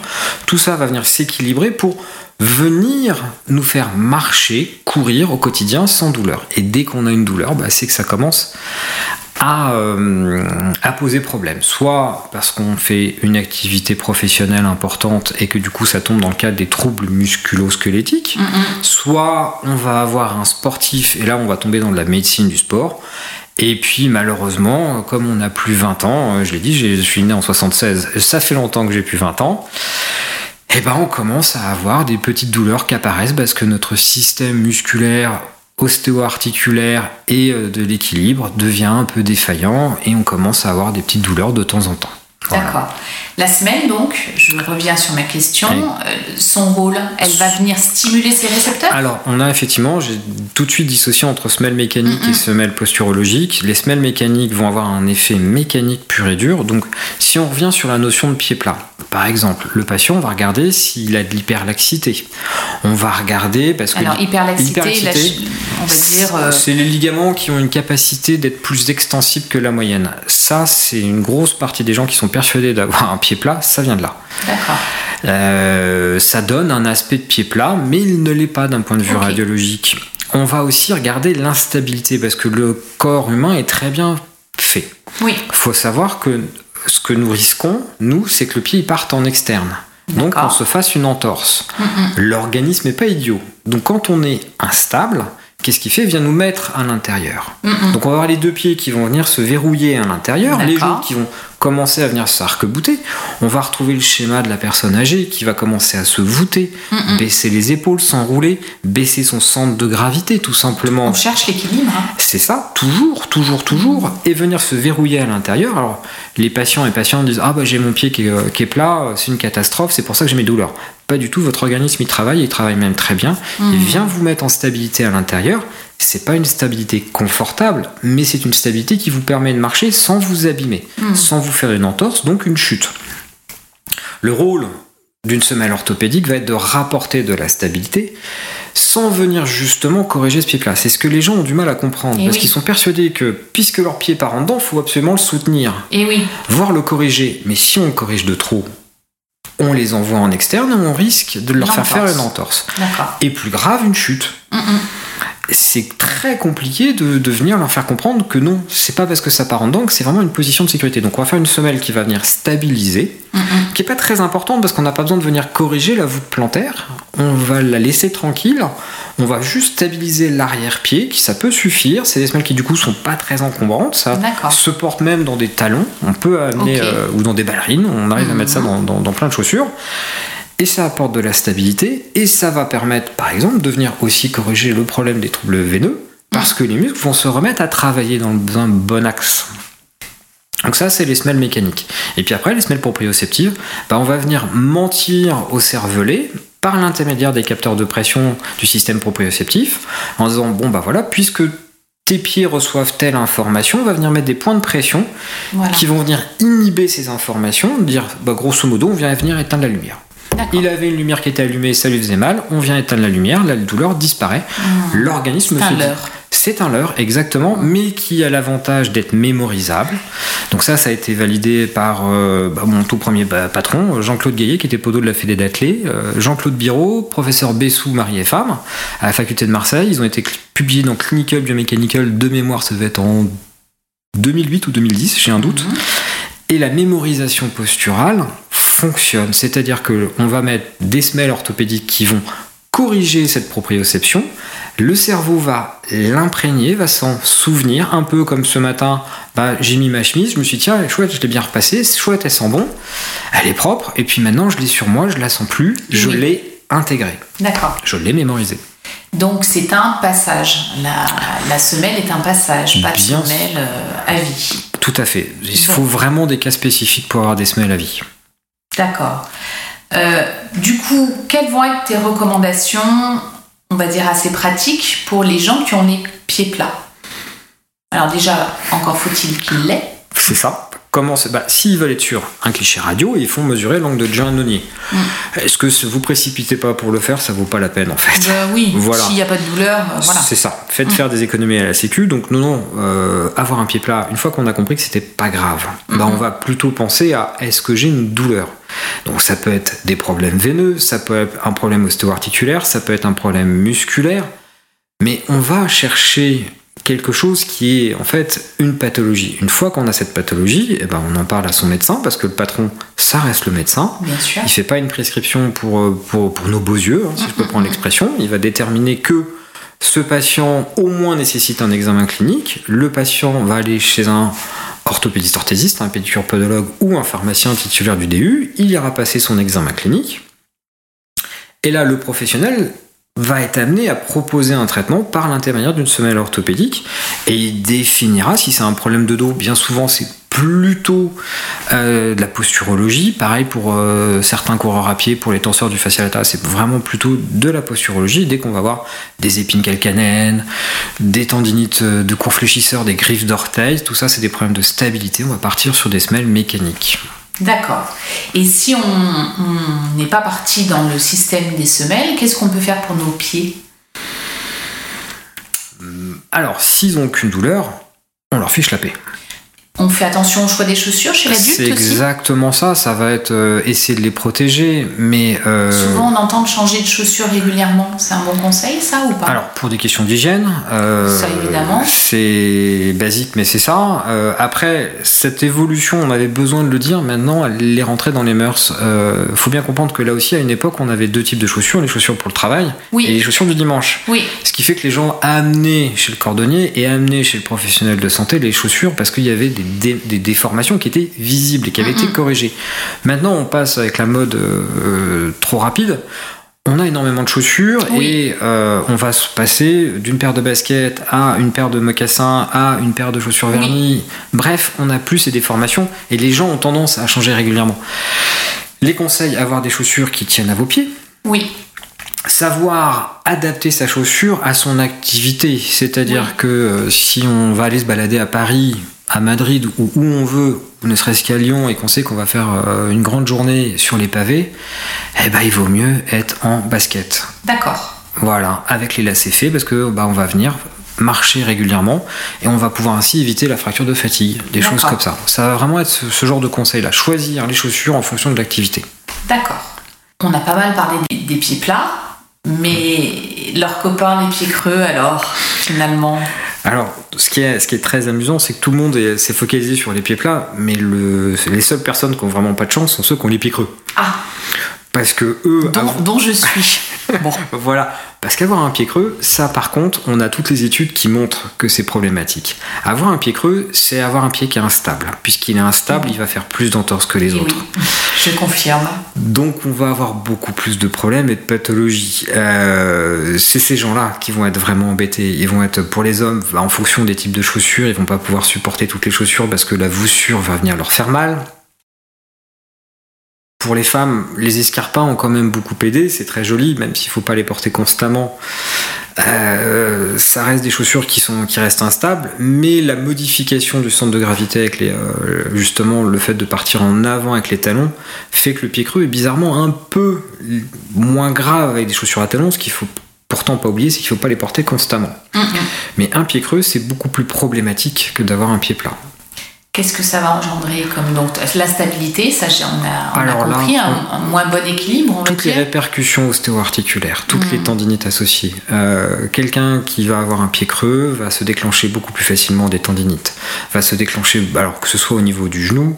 Speaker 3: Tout ça va venir s'équilibrer pour venir nous faire marcher, courir au quotidien sans douleur. Et dès qu'on a une douleur, bah, c'est que ça commence à, euh, à poser problème. Soit parce qu'on fait une activité professionnelle importante et que du coup ça tombe dans le cadre des troubles musculo-squelettiques,
Speaker 1: Mhm.
Speaker 3: soit on va avoir un sportif et là on va tomber dans de la médecine du sport. Et puis malheureusement, comme on n'a plus 20 ans, euh, je l'ai dit, je suis né en 76, ça fait longtemps que j'ai plus 20 ans, et ben on commence à avoir des petites douleurs qui apparaissent parce que notre système musculaire, ostéo-articulaire et euh, de l'équilibre devient un peu défaillant et on commence à avoir des petites douleurs de temps en temps. Voilà.
Speaker 1: D'accord. La semelle, donc, je reviens sur ma question, euh, son rôle, elle va venir stimuler ses récepteurs?
Speaker 3: Alors, on a effectivement, j'ai tout de suite dissocié entre semelle mécanique et semelle posturologique. Les semelles mécaniques vont avoir un effet mécanique pur et dur. Donc, si on revient sur la notion de pied plat, par exemple, le patient, on va regarder s'il a de l'hyperlaxité. On va regarder parce que
Speaker 1: Alors, hyperlaxité,
Speaker 3: hyperlaxité,
Speaker 1: la- on va dire. euh,
Speaker 3: c'est les ligaments qui ont une capacité d'être plus extensibles que la moyenne. Ça, c'est une grosse partie des gens qui sont persuadés d'avoir un pied plat, ça vient de là.
Speaker 1: D'accord.
Speaker 3: Euh, ça donne un aspect de pied plat, mais il ne l'est pas d'un point de vue radiologique. On va aussi regarder l'instabilité parce que le corps humain est très bien fait.
Speaker 1: Oui.
Speaker 3: faut savoir que ce que nous risquons, nous, c'est que le pied il parte en externe. Donc on se fasse une entorse. L'organisme n'est pas idiot. Donc quand on est instable, qu'est-ce qu'il fait? Il vient nous mettre à l'intérieur. Donc on va avoir les deux pieds qui vont venir se verrouiller à l'intérieur, les genoux qui vont commencer à venir s'arc-bouter. On va retrouver le schéma de la personne âgée qui va commencer à se voûter, baisser les épaules, s'enrouler, baisser son centre de gravité tout simplement.
Speaker 1: On cherche l'équilibre. hein.
Speaker 3: C'est ça, toujours, toujours, toujours, et venir se verrouiller à l'intérieur. Alors, les patients et patientes disent Ah, bah j'ai mon pied qui est, qui est plat, c'est une catastrophe, c'est pour ça que j'ai mes douleurs. Pas du tout, votre organisme il travaille, il travaille même très bien. Il vient vous mettre en stabilité à l'intérieur. C'est pas une stabilité confortable, mais c'est une stabilité qui vous permet de marcher sans vous abîmer, sans vous faire une entorse, donc une chute. Le rôle d'une semelle orthopédique va être de rapporter de la stabilité sans venir justement corriger ce pied plat. C'est ce que les gens ont du mal à comprendre
Speaker 1: Eh
Speaker 3: parce
Speaker 1: oui.
Speaker 3: qu'ils sont persuadés que puisque leur pied part en dedans, il faut absolument le soutenir,
Speaker 1: Et oui.
Speaker 3: voire le corriger. Mais si on le corrige de trop, on les envoie en externe et on risque de leur faire faire une entorse. Et plus grave, une chute. C'est très compliqué de, de venir leur faire comprendre que non, c'est pas parce que ça part en dedans que c'est vraiment une position de sécurité. Donc on va faire une semelle qui va venir stabiliser, qui est pas très importante parce qu'on n'a pas besoin de venir corriger la voûte plantaire. On va la laisser tranquille. On va juste stabiliser l'arrière-pied, qui ça peut suffire. C'est des semelles qui du coup sont pas très encombrantes. Ça se porte même dans des talons. On peut amener euh, ou dans des ballerines. On arrive à mettre ça dans, dans- dans plein de chaussures. Et ça apporte de la stabilité et ça va permettre, par exemple, de venir aussi corriger le problème des troubles veineux parce que les muscles vont se remettre à travailler dans un bon axe. Donc ça, c'est les semelles mécaniques. Et puis après, les semelles proprioceptives, bah, on va venir mentir au cervelet par l'intermédiaire des capteurs de pression du système proprioceptif en disant, bon bah voilà, puisque tes pieds reçoivent telle information, on va venir mettre des points de pression
Speaker 1: Voilà.
Speaker 3: qui vont venir inhiber ces informations, dire bah, grosso modo on vient venir éteindre la lumière. Il avait une lumière qui était allumée, ça lui faisait mal, on vient éteindre la lumière, la douleur disparaît, l'organisme
Speaker 1: C'est un
Speaker 3: se dit-
Speaker 1: leurre.
Speaker 3: C'est un leurre, exactement, mais qui a l'avantage d'être mémorisable. Donc ça, ça a été validé par euh, bah, mon tout premier bah, patron, Jean-Claude Gaillet, qui était podo de la Fédé d'Athlée, euh, Jean-Claude Biro, professeur Bessou, mari et femme, à la faculté de Marseille. Ils ont été publiés dans Clinical Biomechanical de mémoire, ça devait être en 2008 ou 2010, j'ai un doute. Et la mémorisation posturale fonctionne, c'est-à-dire que on va mettre des semelles orthopédiques qui vont corriger cette proprioception. Le cerveau va l'imprégner, va s'en souvenir, un peu comme ce matin, bah, j'ai mis ma chemise, je me suis dit, tiens, chouette, je l'ai bien repassée, c'est chouette, elle sent bon, elle est propre, et puis maintenant je l'ai sur moi, je la sens plus, je
Speaker 1: Oui.
Speaker 3: l'ai intégrée,
Speaker 1: D'accord.
Speaker 3: je l'ai mémorisée.
Speaker 1: Donc c'est un passage. La, la semelle est un passage, pas de semelle euh, à vie.
Speaker 3: Tout à fait. Il
Speaker 1: Bon.
Speaker 3: faut vraiment des cas spécifiques pour avoir des semelles à vie.
Speaker 1: D'accord. Euh, du coup, quelles vont être tes recommandations, on va dire assez pratiques, pour les gens qui ont les pieds plats? Alors déjà, encore faut-il qu'ils l'aient.
Speaker 3: C'est ça. Comment c'est- bah, S'ils veulent être sur un cliché radio, ils font mesurer l'angle de John Nonier.
Speaker 1: Mm.
Speaker 3: Est-ce que vous précipitez pas pour le faire, ça vaut pas la peine en fait
Speaker 1: Bah oui,
Speaker 3: Voilà.
Speaker 1: s'il n'y a pas de douleur, euh, voilà.
Speaker 3: C'est ça. Faites
Speaker 1: Mm.
Speaker 3: faire des économies à la sécu. Donc non, non, euh, avoir un pied plat, une fois qu'on a compris que c'était pas grave, bah,
Speaker 1: Mm-hmm.
Speaker 3: on va plutôt penser à est-ce que j'ai une douleur? Donc ça peut être des problèmes veineux, ça peut être un problème ostéo-articulaire, ça peut être un problème musculaire, mais on va chercher quelque chose qui est en fait une pathologie. Une fois qu'on a cette pathologie, eh ben, on en parle à son médecin parce que le patron, ça reste le médecin.
Speaker 1: Bien sûr.
Speaker 3: Il fait pas une prescription pour, euh, pour, pour nos beaux yeux, hein, si je peux prendre l'expression. Il va déterminer que ce patient au moins nécessite un examen clinique. Le patient va aller chez un orthopédiste orthésiste, un pédicure podologue ou un pharmacien titulaire du DU. Il ira passer son examen clinique. Et là, le professionnel va être amené à proposer un traitement par l'intermédiaire d'une semelle orthopédique et il définira si c'est un problème de dos. Bien souvent, c'est plutôt euh, de la posturologie. Pareil pour euh, certains coureurs à pied, pour les tenseurs du latéral, c'est vraiment plutôt de la posturologie. Dès qu'on va voir des épines calcanéennes, des tendinites euh, de fléchisseurs, des griffes d'orteils, tout ça, c'est des problèmes de stabilité. On va partir sur des semelles mécaniques.
Speaker 1: D'accord. Et si on n'est pas parti dans le système des semelles, qu'est-ce qu'on peut faire pour nos pieds?
Speaker 3: Alors, s'ils ont aucune douleur, on leur fiche la paix.
Speaker 1: On fait attention au choix des chaussures chez l'adulte
Speaker 3: C'est exactement ça, ça va être euh, essayer de les protéger, mais... euh,
Speaker 1: Souvent, on entend changer de chaussures régulièrement. C'est un bon conseil, ça, ou pas?
Speaker 3: Alors, pour des questions d'hygiène, euh,
Speaker 1: Ça, évidemment.
Speaker 3: c'est basique, mais c'est ça. Après, cette évolution, on avait besoin de le dire, maintenant, elle est rentrée dans les mœurs. Euh, faut bien comprendre que là aussi, à une époque, on avait deux types de chaussures, les chaussures pour le travail
Speaker 1: Oui.
Speaker 3: et les chaussures du dimanche.
Speaker 1: Oui,
Speaker 3: Ce qui fait que les gens amenaient chez le cordonnier et amenaient chez le professionnel de santé les chaussures parce qu'il y avait des, dé- des déformations qui étaient visibles et qui avaient été corrigées. Maintenant, on passe avec la mode euh, trop rapide. On a énormément de chaussures
Speaker 1: Oui.
Speaker 3: et euh, on va se passer d'une paire de baskets à une paire de mocassins à une paire de chaussures
Speaker 1: Oui.
Speaker 3: vernies. Bref, on n'a plus ces déformations et les gens ont tendance à changer régulièrement. Les conseils, avoir des chaussures qui tiennent à vos pieds
Speaker 1: oui,
Speaker 3: savoir adapter sa chaussure à son activité. C'est-à-dire que euh, si on va aller se balader à Paris, à Madrid ou où on veut, ne serait-ce qu'à Lyon, et qu'on sait qu'on va faire euh, une grande journée sur les pavés, eh ben, il vaut mieux être en basket.
Speaker 1: d'accord.
Speaker 3: Voilà, avec les lacets faits, parce que bah, on va venir marcher régulièrement et on va pouvoir ainsi éviter la fracture de fatigue, des choses comme ça. Ça va vraiment être ce, ce genre de conseil-là, choisir les chaussures en fonction de l'activité.
Speaker 1: D'accord. On a pas mal parlé des, des pieds plats, mais leurs copains, les pieds creux, alors, finalement?
Speaker 3: Alors, ce qui est, ce qui est très amusant, c'est que tout le monde est- s'est focalisé sur les pieds plats, mais le, les seules personnes qui ont vraiment pas de chance sont ceux qui ont les pieds creux.
Speaker 1: Ah,
Speaker 3: Parce que eux,
Speaker 1: dont je suis. Bon,
Speaker 3: voilà, parce qu'avoir un pied creux, ça par contre, on a toutes les études qui montrent que c'est problématique. Avoir un pied creux, c'est avoir un pied qui est instable. Puisqu'il est instable, il va faire plus d'entorses que les
Speaker 1: et
Speaker 3: autres.
Speaker 1: oui, je confirme.
Speaker 3: Donc on va avoir beaucoup plus de problèmes et de pathologies. Euh, c'est ces gens-là qui vont être vraiment embêtés. Ils vont être pour les hommes, bah, en fonction des types de chaussures, ils vont pas pouvoir supporter toutes les chaussures parce que la voussure va venir leur faire mal. Pour les femmes, les escarpins ont quand même beaucoup aidé, c'est très joli, même s'il faut pas les porter constamment. Euh, ça reste des chaussures qui sont qui restent instables, mais la modification du centre de gravité avec les euh, justement le fait de partir en avant avec les talons fait que le pied creux est bizarrement un peu moins grave avec des chaussures à talons, ce qu'il faut pourtant pas oublier, c'est qu'il faut pas les porter constamment. Mais un pied creux, c'est beaucoup plus problématique que d'avoir un pied plat.
Speaker 1: Qu'est-ce que ça va engendrer comme donc la stabilité, ça on a, on a
Speaker 3: Alors là,
Speaker 1: compris, un, moins bon équilibre, on
Speaker 3: Toutes les répercussions ostéo-articulaires, toutes les tendinites associées. Euh, Quelqu'un qui va avoir un pied creux va se déclencher beaucoup plus facilement des tendinites. Va se déclencher, alors que ce soit au niveau du genou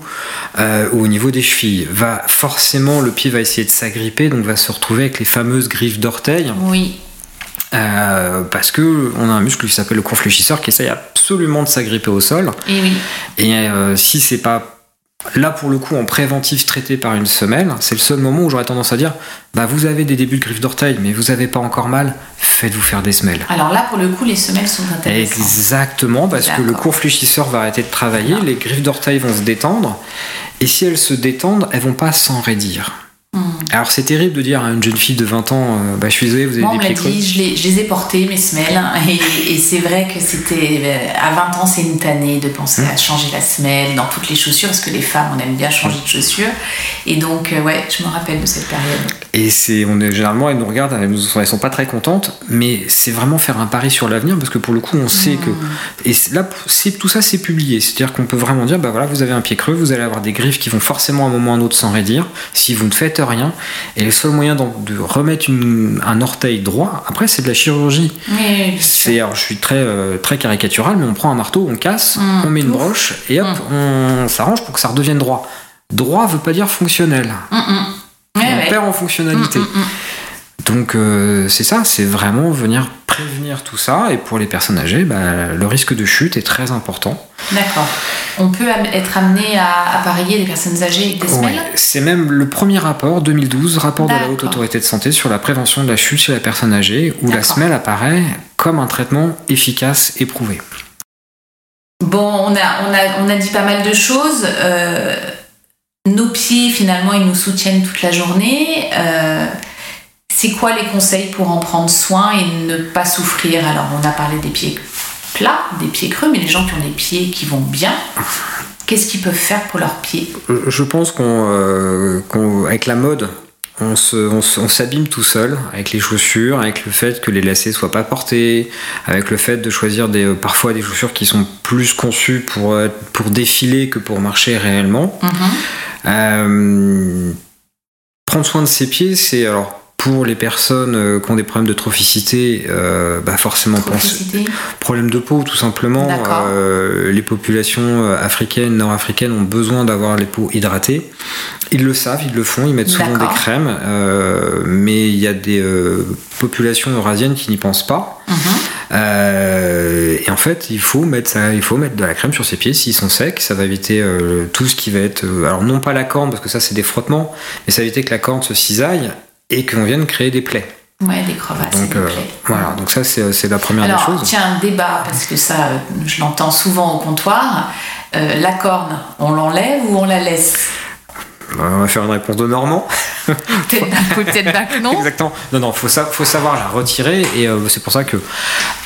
Speaker 3: euh, ou au niveau des chevilles. Va forcément, le pied va essayer de s'agripper, donc va se retrouver avec les fameuses griffes d'orteil.
Speaker 1: Oui,
Speaker 3: euh, parce que on a un muscle qui s'appelle le confléchisseur qui essaye absolument de s'agripper au sol.
Speaker 1: et oui.
Speaker 3: Et euh, si c'est pas là pour le coup en préventif traité par une semelle, c'est le seul moment où j'aurais tendance à dire bah vous avez des débuts de griffes d'orteil mais vous avez pas encore mal, faites-vous faire des semelles.
Speaker 1: Alors là, pour le coup, les semelles sont intéressantes.
Speaker 3: Exactement, parce que le
Speaker 1: D'accord.
Speaker 3: court fléchisseur va arrêter de travailler, les griffes d'orteil vont se détendre, et si elles se détendent, elles vont pas s'enraidir.
Speaker 1: Hum.
Speaker 3: Alors c'est terrible de dire à une jeune fille de 20 ans, euh, bah je suis désolé, vous avez
Speaker 1: Moi,
Speaker 3: des pieds creux.
Speaker 1: dit, je les, je les ai portées, mes semelles, et, et c'est vrai que c'était. euh, À 20 ans, c'est une tannée de penser
Speaker 3: Mmh.
Speaker 1: à changer la semelle dans toutes les chaussures, parce que les femmes, on aime bien changer de chaussures. Et donc, euh, ouais, je me rappelle de cette période.
Speaker 3: Et c'est, on est généralement, elles nous regardent, elles, nous sont, elles sont pas très contentes, mais c'est vraiment faire un pari sur l'avenir parce que pour le coup, on sait que. Et c'est- là, c'est, tout ça, c'est publié. C'est-à-dire qu'on peut vraiment dire, bah voilà, vous avez un pied creux, vous allez avoir des griffes qui vont forcément à un moment ou à un autre s'enraidir si vous ne faites rien. Et le seul moyen d'en- de remettre une- un orteil droit, après, c'est de la chirurgie.
Speaker 1: Oui.
Speaker 3: C'est, alors, je suis très, euh, très caricatural, mais on prend un marteau, on casse,
Speaker 1: Mm.
Speaker 3: on met une
Speaker 1: Ouf.
Speaker 3: broche et hop,
Speaker 1: Mm.
Speaker 3: on s'arrange pour que ça redevienne droit. Droit veut pas dire fonctionnel.
Speaker 1: Ouais,
Speaker 3: on
Speaker 1: ouais.
Speaker 3: perd en fonctionnalité. Donc euh, c'est ça, c'est vraiment venir prévenir tout ça. Et pour les personnes âgées, bah, le risque de chute est très important.
Speaker 1: D'accord. On peut être amené à appareiller les personnes âgées avec des semelles
Speaker 3: Ouais, c'est même le premier rapport, 2012, rapport de la Haute. Autorité de Santé sur la prévention de la chute chez la personne âgée, où la semelle apparaît comme un traitement efficace et prouvé.
Speaker 1: Bon, on a, on, a, on a dit pas mal de choses. Euh, nos pieds, finalement, ils nous soutiennent toute la journée. Euh, c'est quoi les conseils pour en prendre soin et ne pas souffrir? Alors, on a parlé des pieds plats, des pieds creux, mais les gens qui ont des pieds qui vont bien, qu'est-ce qu'ils peuvent faire pour leurs pieds?
Speaker 3: Euh, Je pense qu'on, euh, avec la mode, on s'abîme tout seul avec les chaussures, avec le fait que les lacets soient pas portés, avec le fait de choisir des, euh, parfois des chaussures qui sont plus conçues pour, pour défiler que pour marcher réellement.
Speaker 1: Mhm.
Speaker 3: Euh, prendre soin de ses pieds, c'est alors pour les personnes euh, qui ont des problèmes de trophicité, euh, bah forcément
Speaker 1: Trophicité.
Speaker 3: problème de peau tout simplement. Euh, les populations euh, africaines, nord-africaines ont besoin d'avoir les peaux hydratées. Ils le savent, ils le font, ils mettent souvent des crèmes, euh, mais il y a des euh, populations eurasiennes qui n'y pensent pas.
Speaker 1: Mhm.
Speaker 3: Euh, et en fait, il faut mettre ça, il faut mettre de la crème sur ses pieds s'ils sont secs. Ça va éviter euh, tout ce qui va être, euh, alors non pas la corne parce que ça c'est des frottements, mais ça va éviter que la corne se cisaille et qu'on vienne créer des plaies.
Speaker 1: Ouais, des crevasses et
Speaker 3: Donc
Speaker 1: des
Speaker 3: euh,
Speaker 1: plaies.
Speaker 3: voilà, donc ça c'est la première
Speaker 1: Alors,
Speaker 3: des choses.
Speaker 1: tiens, un débat, parce que ça, je l'entends souvent au comptoir. Euh, la corne, on l'enlève ou on la laisse?
Speaker 3: On va faire une réponse de Normand.
Speaker 1: Peut-être d'un coup, peut-être d'un coup, non?
Speaker 3: Exactement. Non, non, faut, sa- faut savoir la retirer et euh, c'est pour ça que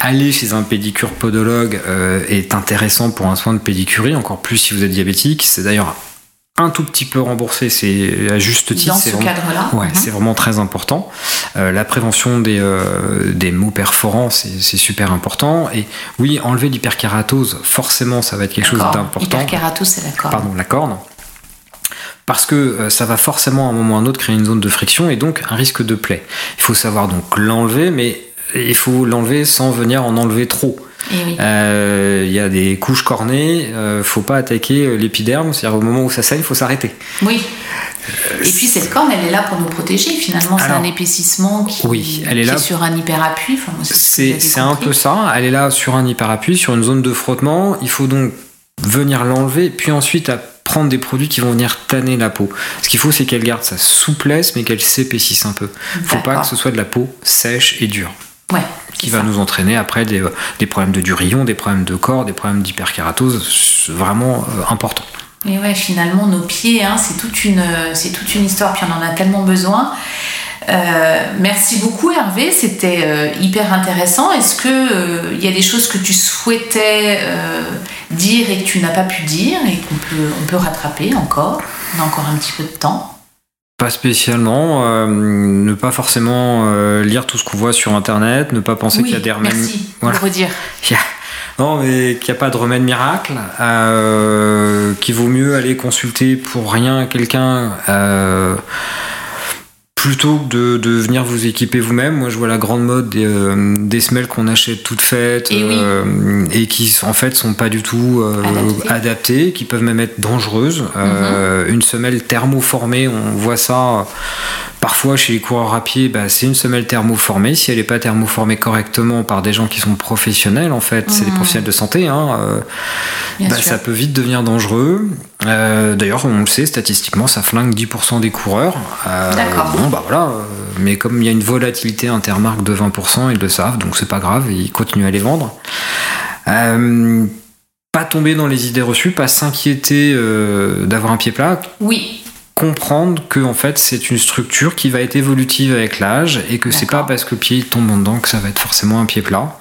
Speaker 3: aller chez un pédicure podologue euh, est intéressant pour un soin de pédicurie, encore plus si vous êtes diabétique. C'est d'ailleurs un tout petit peu remboursé, c'est à juste titre.
Speaker 1: Dans
Speaker 3: c'est
Speaker 1: ce
Speaker 3: vraiment-
Speaker 1: cadre-là
Speaker 3: Ouais,
Speaker 1: Mhm.
Speaker 3: c'est vraiment très important. Euh, la prévention des, euh, des maux perforants, c'est c'est super important. Et oui, enlever l'hyperkératose, forcément, ça va être quelque chose d'important.
Speaker 1: Hyperkératose, c'est la corne.
Speaker 3: Pardon, la corne. Parce que euh, ça va forcément à un moment ou à un autre créer une zone de friction et donc un risque de plaie. Il faut savoir donc l'enlever, mais il faut l'enlever sans venir en enlever trop.
Speaker 1: Eh oui.
Speaker 3: Euh, Il y a des couches cornées, euh, faut pas attaquer euh, l'épiderme, c'est-à-dire au moment où ça saigne, il faut s'arrêter.
Speaker 1: Oui. Et puis cette corne, elle est là pour nous protéger. Finalement, c'est un épaississement qui,
Speaker 3: oui, elle est
Speaker 1: qui
Speaker 3: là-
Speaker 1: sur un hyperappui. Enfin, ce
Speaker 3: C'est un peu ça, elle est là sur un hyperappui, sur une zone de frottement, il faut donc venir l'enlever, puis ensuite à prendre des produits qui vont venir tanner la peau. Ce qu'il faut, c'est qu'elle garde sa souplesse, mais qu'elle s'épaississe un peu. faut pas que ce soit de la peau sèche et dure,
Speaker 1: Ouais,
Speaker 3: qui va
Speaker 1: ça.
Speaker 3: nous entraîner après des, euh, des problèmes de durillon, des problèmes de corps, des problèmes d'hyperkératose, vraiment euh, important.
Speaker 1: Et ouais, finalement, nos pieds, hein, c'est toute une, c'est toute une histoire. Puis on en a tellement besoin. Euh, merci beaucoup Hervé, c'était euh, hyper intéressant. Est-ce que euh, il y a des choses que tu souhaitais euh, dire et que tu n'as pas pu dire et qu'on peut, on peut rattraper encore? On a encore un petit peu de temps.
Speaker 3: Pas spécialement, euh, ne pas forcément euh, lire tout ce qu'on voit sur internet, ne pas penser
Speaker 1: oui,
Speaker 3: qu'il y a des remèdes.
Speaker 1: merci
Speaker 3: Voilà.
Speaker 1: redire.
Speaker 3: Non, mais qu'il n'y a pas de remède miracle, euh, qu'il vaut mieux aller consulter pour rien quelqu'un euh, plutôt que de, de venir vous équiper vous-même. Moi, je vois la grande mode des, euh, des semelles qu'on achète toutes faites
Speaker 1: Et oui.
Speaker 3: euh, et qui, en fait, sont pas du tout euh,
Speaker 1: Adaptées.
Speaker 3: adaptées, qui peuvent même être dangereuses. Euh, une semelle thermoformée, on voit ça euh, parfois chez les coureurs à pied, bah, c'est une semelle thermoformée. Si elle n'est pas thermoformée correctement par des gens qui sont professionnels, en fait, c'est des
Speaker 1: Mhm.
Speaker 3: professionnels de santé, hein, euh, bah, ça peut vite devenir dangereux. Euh, D'ailleurs, on le sait, statistiquement, ça flingue 10% des coureurs. Euh,
Speaker 1: D'accord.
Speaker 3: Bon, bah voilà. euh, mais comme il y a une volatilité intermarque de 20%, ils le savent, donc c'est pas grave, ils continuent à les vendre. Euh, pas tomber dans les idées reçues, pas s'inquiéter d'avoir un pied plat,
Speaker 1: Oui,
Speaker 3: comprendre que en fait c'est une structure qui va être évolutive avec l'âge et que c'est pas parce que le pied tombe en dedans que ça va être forcément un pied plat.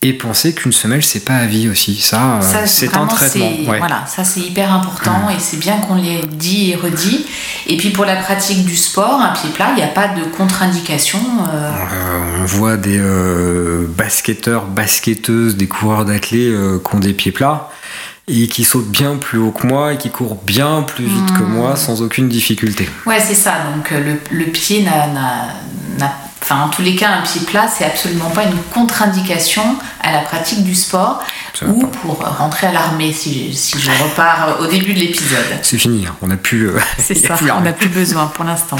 Speaker 3: Et penser qu'une semelle c'est pas à vie aussi, ça, euh,
Speaker 1: Ça,
Speaker 3: c'est un traitement. ouais.
Speaker 1: Voilà, ça c'est hyper important et c'est bien qu'on l'ait dit et redit. Et puis pour la pratique du sport, un pied plat, il n'y a pas de contre-indication. euh,
Speaker 3: Euh, on voit des euh, basketteurs, basketteuses, des coureurs d'athlètes euh, qui ont des pieds plats et qui sautent bien plus haut que moi et qui courent bien plus vite que
Speaker 1: Hmm.
Speaker 3: moi sans aucune difficulté.
Speaker 1: Ouais, c'est ça. Donc le, le pied n'a. Enfin, en tous les cas, un pied plat, c'est absolument pas une contre-indication à la pratique du sport ou pour rentrer à l'armée, si, je- si je repars au début de l'épisode.
Speaker 3: C'est fini, hein. on a plus. euh,
Speaker 1: C'est ça, on n'a plus besoin pour l'instant.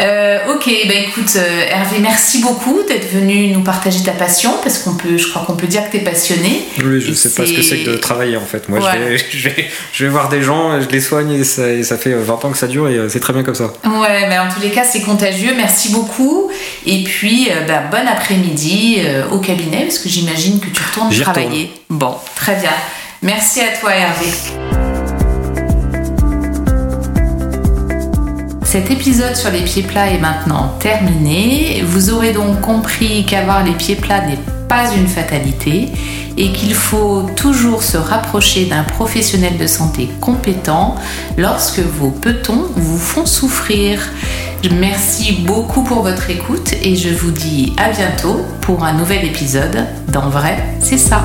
Speaker 1: Euh, ok, bah écoute euh, Hervé, merci beaucoup d'être venu nous partager ta passion parce qu'on peut, je crois qu'on peut dire que tu es passionné.
Speaker 3: Oui, je
Speaker 1: Et
Speaker 3: sais pas ce que c'est que de travailler en fait. Moi,
Speaker 1: Voilà.
Speaker 3: je, vais, je, vais, je vais voir des gens, je les soigne et ça, et ça fait 20 ans que ça dure et euh, c'est très bien comme ça.
Speaker 1: Ouais, mais en tous les cas, c'est contagieux. Merci beaucoup. Et puis, euh, bah, bon après-midi euh, au cabinet parce que j'imagine que tu retournes travailler. Bon, très bien. Merci à toi, Hervé. Cet épisode sur les pieds plats est maintenant terminé. Vous aurez donc compris qu'avoir les pieds plats n'est pas une fatalité et qu'il faut toujours se rapprocher d'un professionnel de santé compétent lorsque vos petons vous font souffrir. Merci beaucoup pour votre écoute et je vous dis à bientôt pour un nouvel épisode d'En vrai, c'est ça.